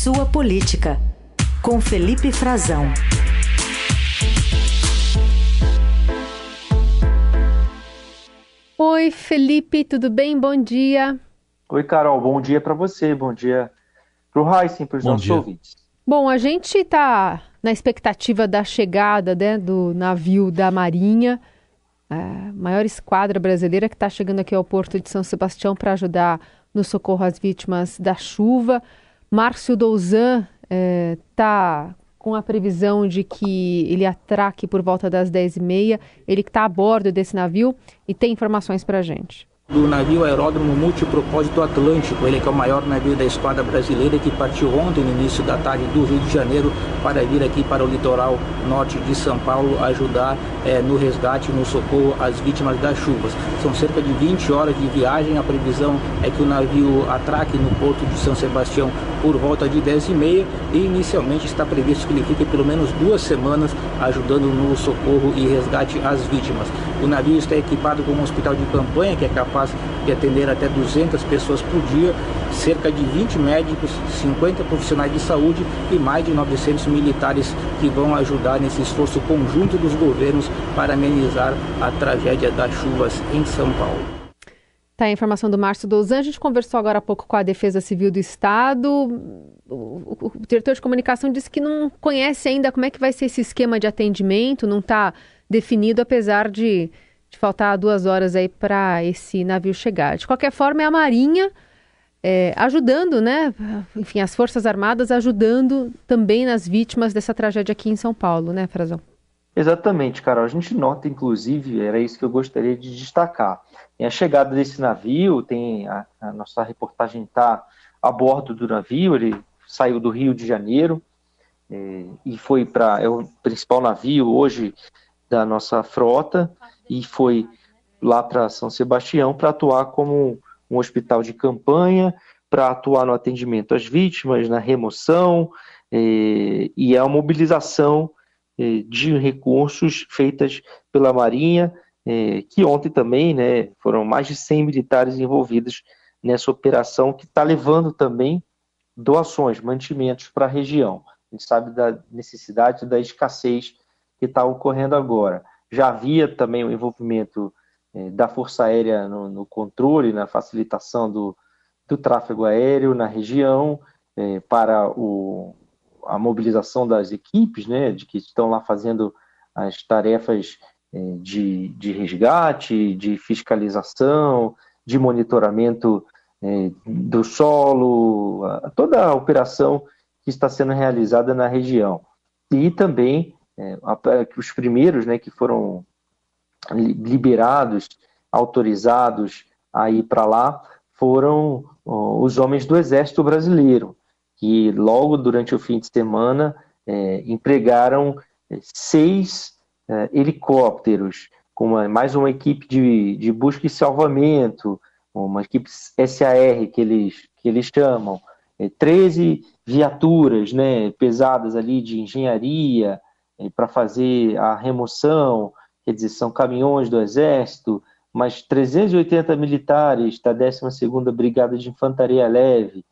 Sua Política, com Felipe Frazão. Oi, Felipe, tudo bem? Bom dia. Oi, Carol, bom dia para você, bom dia para o Heisen, para os nossos dia. ouvintes. Bom, a gente está na expectativa da chegada né, do navio da Marinha, a maior esquadra brasileira que está chegando aqui ao Porto de São Sebastião para ajudar no socorro às vítimas da chuva. Márcio Douzan está é, com a previsão de que ele atraque por volta das 10h30. Ele que está a bordo desse navio e tem informações para a gente do navio aeródromo multipropósito Atlântico, ele que é o maior navio da esquadra brasileira que partiu ontem no início da tarde do Rio de Janeiro para vir aqui para o litoral norte de São Paulo ajudar é, no resgate, no socorro às vítimas das chuvas. São cerca de 20 horas de viagem, a previsão é que o navio atraque no porto de São Sebastião por volta de 10 e meia e inicialmente está previsto que ele fique pelo menos duas semanas ajudando no socorro e resgate às vítimas. O navio está equipado com um hospital de campanha que é capaz de atender até 200 pessoas por dia, cerca de 20 médicos, 50 profissionais de saúde e mais de 900 militares que vão ajudar nesse esforço conjunto dos governos para amenizar a tragédia das chuvas em São Paulo. Tá a informação do Márcio Dozan. A gente conversou agora há pouco com a Defesa Civil do Estado. O, o, o, diretor de comunicação disse que não conhece ainda como é que vai ser esse esquema de atendimento, não está definido, apesar de de faltar duas horas aí para esse navio chegar. De qualquer forma, é a Marinha é, ajudando, né? Enfim, as Forças Armadas ajudando também nas vítimas dessa tragédia aqui em São Paulo, né, Frazão? Exatamente, Carol. A gente nota, inclusive, era isso que eu gostaria de destacar. Tem a chegada desse navio, tem a, a nossa reportagem está a bordo do navio, ele saiu do Rio de Janeiro é, e foi para é o principal navio hoje da nossa frota e foi lá para São Sebastião para atuar como um hospital de campanha, para atuar no atendimento às vítimas, na remoção eh, e a mobilização eh, de recursos feitas pela Marinha, eh, que ontem também né, foram mais de 100 militares envolvidos nessa operação, que está levando também doações, mantimentos para a região. A gente sabe da necessidade da escassez que está ocorrendo agora. Já havia também o envolvimento é, da Força Aérea no, no, controle, na facilitação do, do tráfego aéreo na região, é, para o, a mobilização das equipes, né, de que estão lá fazendo as tarefas é, de, de resgate, de fiscalização, de monitoramento do solo, toda a operação que está sendo realizada na região. E também os primeiros né, que foram liberados, autorizados a ir para lá, foram os homens do Exército Brasileiro, que logo durante o fim de semana é, empregaram é, seis é, helicópteros, com uma, mais uma equipe de, de busca e salvamento, uma equipe SAR que eles, que eles chamam, é, 13 viaturas né, pesadas ali de engenharia, para fazer a remoção, quer dizer, são caminhões do Exército, mas 380 militares da 12ª Brigada de Infantaria Leve,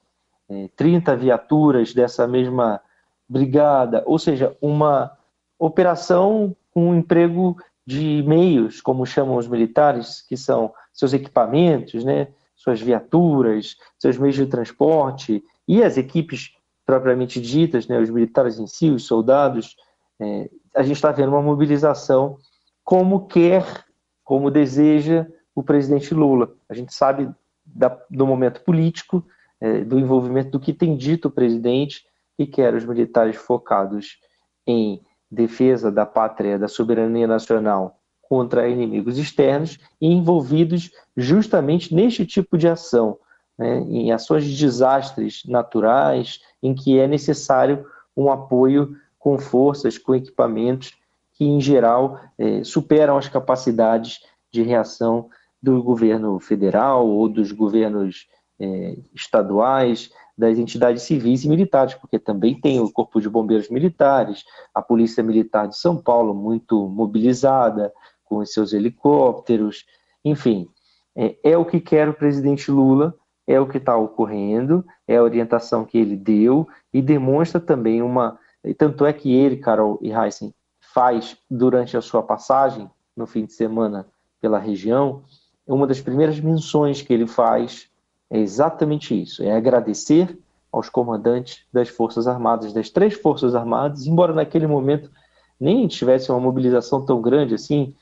30 é, viaturas dessa mesma brigada, ou seja, uma operação com um emprego de meios, como chamam os militares, que são seus equipamentos, né, suas viaturas, seus meios de transporte e as equipes propriamente ditas, né, os militares em si, os soldados, é, a gente está vendo uma mobilização como quer, como deseja o presidente Lula. A gente sabe da, do momento político, é, do envolvimento do que tem dito o presidente e quer os militares focados em defesa da pátria, da soberania nacional contra inimigos externos e envolvidos justamente neste tipo de ação, né, em ações de desastres naturais, em que é necessário um apoio com forças, com equipamentos que, em geral, é, superam as capacidades de reação do governo federal ou dos governos é, estaduais, das entidades civis e militares, porque também tem o Corpo de Bombeiros Militares, a Polícia Militar de São Paulo, muito mobilizada, com os seus helicópteros, enfim. É, é o que quer o presidente Lula é o que está ocorrendo, é a orientação que ele deu e demonstra também uma. Tanto é que ele, Carol e Heisen, faz durante a sua passagem no fim de semana pela região, uma das primeiras menções que ele faz é exatamente isso: é agradecer aos comandantes das Forças Armadas, das três Forças Armadas, embora naquele momento nem tivesse uma mobilização tão grande assim,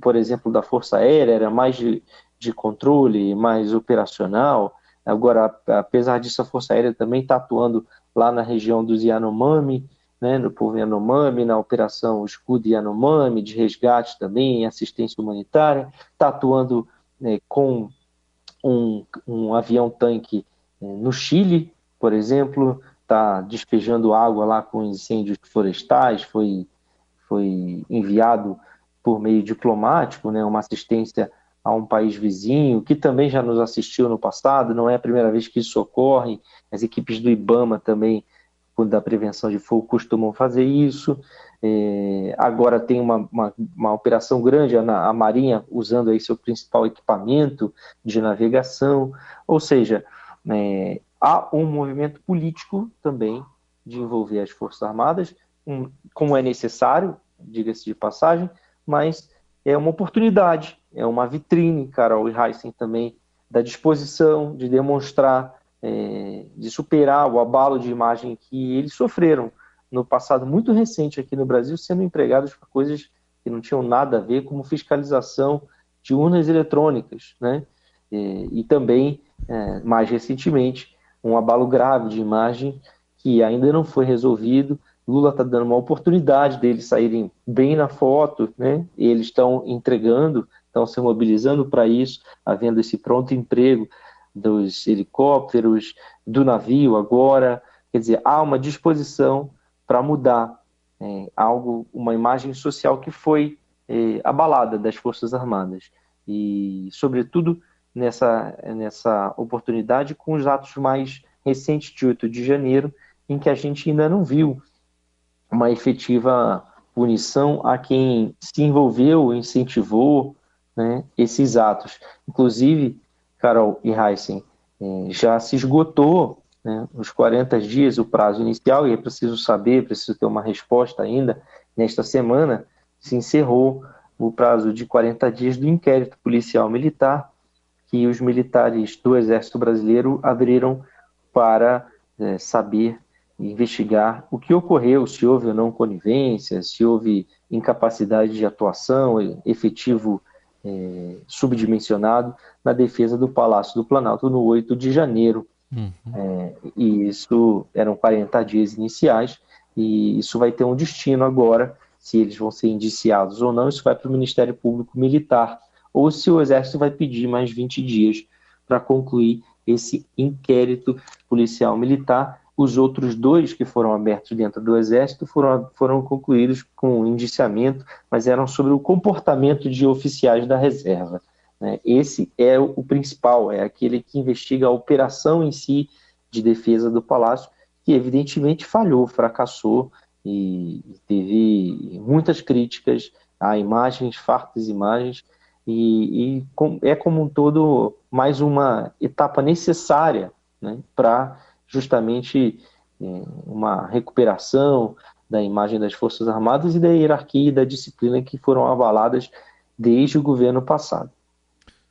por exemplo, da Força Aérea, era mais de, de controle, mais operacional. Agora, apesar disso, a Força Aérea também está atuando lá na região dos Yanomami, né, no povo Yanomami, na operação Escudo Yanomami, de resgate também, assistência humanitária, está atuando né, com um, um avião-tanque é, no Chile, por exemplo, está despejando água lá com incêndios florestais, foi, foi enviado por meio diplomático, né, uma assistência a um país vizinho, que também já nos assistiu no passado, não é a primeira vez que isso ocorre, as equipes do IBAMA também, da prevenção de fogo, costumam fazer isso. É, agora tem uma, uma, uma operação grande, a, a, Marinha usando aí seu principal equipamento de navegação, ou seja, é, há um movimento político também de envolver as Forças Armadas, um, como é necessário, diga-se de passagem, mas é uma oportunidade, é uma vitrine, Carol e Heisen também, da disposição de demonstrar, é, de superar o abalo de imagem que eles sofreram no passado muito recente aqui no Brasil, sendo empregados para coisas que não tinham nada a ver, como fiscalização de urnas eletrônicas, né? E, e também, é, mais recentemente, um abalo grave de imagem que ainda não foi resolvido. Lula está dando uma oportunidade deles saírem bem na foto, né? E eles estão entregando, estão se mobilizando para isso, havendo esse pronto emprego dos helicópteros, do navio agora. Quer dizer, há uma disposição para mudar é, algo, uma imagem social que foi é, abalada das Forças Armadas. E, sobretudo, nessa, nessa oportunidade com os atos mais recentes de 8 de janeiro, em que a gente ainda não viu uma efetiva punição a quem se envolveu, incentivou né, esses atos. Inclusive, Carol e Heisen, é, já se esgotou né, os 40 dias, o prazo inicial, e é preciso saber, preciso ter uma resposta ainda. Nesta semana, se encerrou o prazo de 40 dias do inquérito policial militar que os militares do Exército Brasileiro abriram para é, saber investigar o que ocorreu, se houve ou não conivência, se houve incapacidade de atuação, efetivo é, subdimensionado na defesa do Palácio do Planalto no 8 de janeiro Uhum. É, e isso eram 40 dias iniciais, e isso vai ter um destino agora, se eles vão ser indiciados ou não, isso vai para o Ministério Público Militar, ou se o Exército vai pedir mais 20 dias para concluir esse inquérito policial militar. Os outros dois que foram abertos dentro do Exército foram, foram concluídos com indiciamento, mas eram sobre o comportamento de oficiais da reserva. Né? Esse é o principal, é aquele que investiga a operação em si de defesa do palácio, que evidentemente falhou, fracassou e teve muitas críticas a imagens, fartas imagens, e, e é como um todo mais uma etapa necessária né, para justamente é, uma recuperação da imagem das Forças Armadas e da hierarquia e da disciplina que foram abaladas desde o governo passado.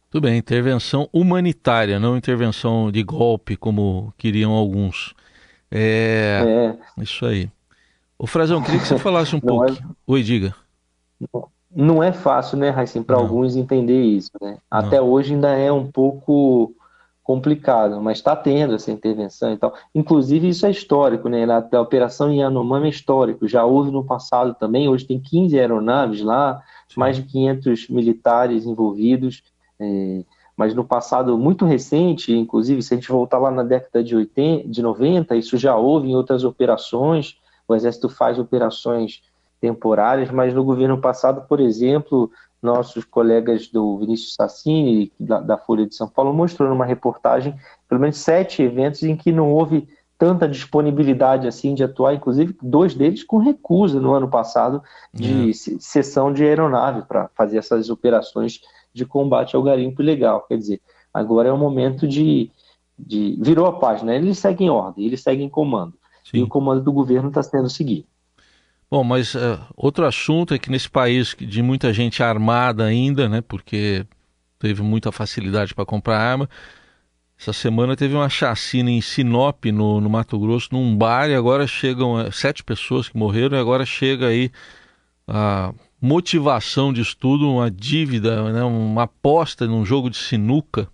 Tudo bem, intervenção humanitária, não intervenção de golpe, como queriam alguns. É, é. isso aí. O Frazão, queria que você falasse um pouco. É... Oi, diga. Não é fácil, né, Raíssa, para alguns entender isso. Né? Até hoje ainda é um pouco complicado, mas está tendo essa intervenção e tal. Inclusive, isso é histórico, né? A, a operação Yanomami é histórico, já houve no passado também. Hoje tem 15 aeronaves lá, Sim. mais de 500 militares envolvidos. É, mas no passado muito recente, inclusive, se a gente voltar lá na década de, 80, de 90, isso já houve em outras operações. O Exército faz operações temporárias, mas no governo passado, por exemplo, nossos colegas do Vinícius Sassini, da, da, Folha de São Paulo, mostrou numa reportagem pelo menos sete eventos em que não houve tanta disponibilidade assim de atuar, inclusive dois deles com recusa no ano passado de é. cessão de aeronave para fazer essas operações de combate ao garimpo ilegal. Quer dizer, agora é o momento de, de virou a página, eles seguem ordem, eles seguem comando. Sim. E o comando do governo está sendo seguido. Bom, mas uh, outro assunto é que nesse país de muita gente armada ainda, né, porque teve muita facilidade para comprar arma, essa semana teve uma chacina em Sinop, no, no Mato Grosso, num bar, e agora chegam uh, sete pessoas que morreram, e agora chega aí a motivação de estudo, uma dívida, né, uma aposta num jogo de sinuca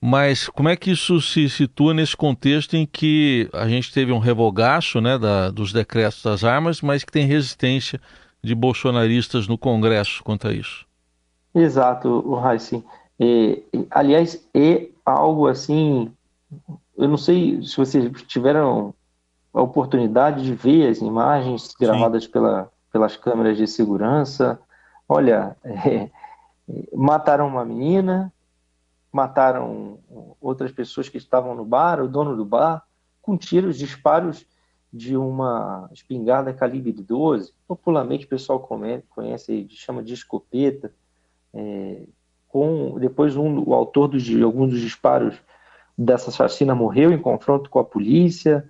mas como é que isso se situa nesse contexto em que a gente teve um revogaço né, da, dos decretos das armas, mas que tem resistência de bolsonaristas no Congresso quanto a isso? Exato, o Raíssa. É, aliás, é algo assim. Eu não sei se vocês tiveram a oportunidade de ver as imagens gravadas pela, pelas câmeras de segurança. Olha, é, mataram uma menina, mataram outras pessoas que estavam no bar, o dono do bar, com tiros, disparos de uma espingarda calibre 12, popularmente o pessoal conhece, chama de escopeta, é, com, depois um, o autor dos, de alguns dos disparos dessa chacina morreu em confronto com a polícia,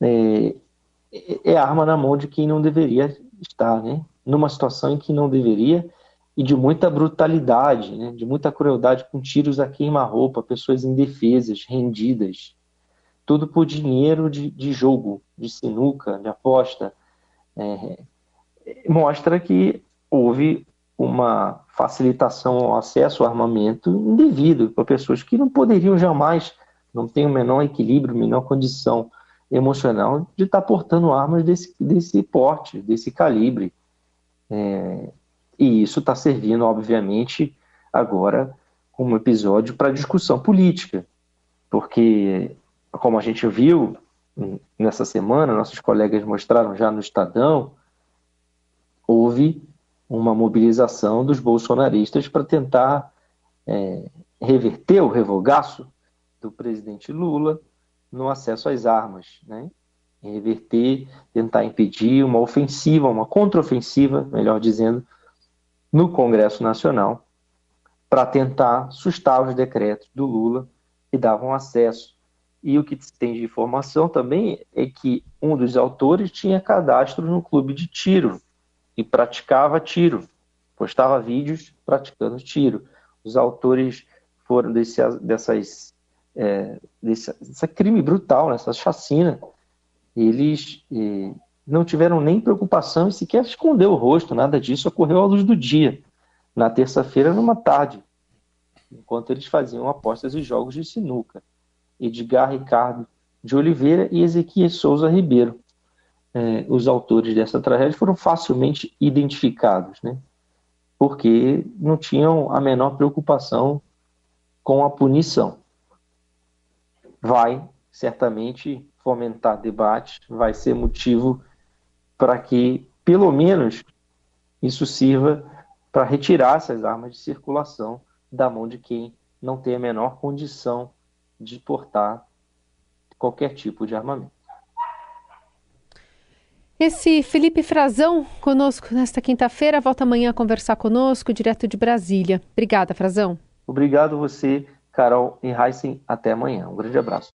é, é arma na mão de quem não deveria estar, né? numa situação em que não deveria, e de muita brutalidade, né, de muita crueldade, com tiros a queima-roupa, pessoas indefesas, rendidas, tudo por dinheiro de, de jogo, de sinuca, de aposta. É, mostra que houve uma facilitação ao acesso ao armamento indevido para pessoas que não poderiam jamais, não têm o menor equilíbrio, menor condição emocional de estar portando armas desse, desse porte, desse calibre. É, e isso está servindo, obviamente, agora como episódio para discussão política, porque, como a gente viu nessa semana, nossos colegas mostraram já no Estadão, houve uma mobilização dos bolsonaristas para tentar é, reverter o revogaço do presidente Lula no acesso às armas, né? reverter, tentar impedir uma ofensiva, uma contraofensiva, melhor dizendo, no Congresso Nacional para tentar sustar os decretos do Lula que davam acesso. E o que se tem de informação também é que um dos autores tinha cadastro no clube de tiro e praticava tiro, postava vídeos praticando tiro. Os autores foram desse, dessas é, desse, desse crime brutal, nessa chacina. Eles eh, não tiveram nem preocupação em sequer esconder o rosto, nada disso ocorreu à luz do dia, na terça-feira, numa tarde, enquanto eles faziam apostas e jogos de sinuca. Edgar Ricardo de Oliveira e Ezequiel Souza Ribeiro. É, os autores dessa tragédia foram facilmente identificados, né? porque não tinham a menor preocupação com a punição. Vai certamente fomentar debate, vai ser motivo para que, pelo menos, isso sirva para retirar essas armas de circulação da mão de quem não tem a menor condição de portar qualquer tipo de armamento. Esse Felipe Frazão conosco nesta quinta-feira, volta amanhã a conversar conosco, direto de Brasília. Obrigada, Frazão. Obrigado você, Carol e Heisen. Até amanhã. Um grande abraço.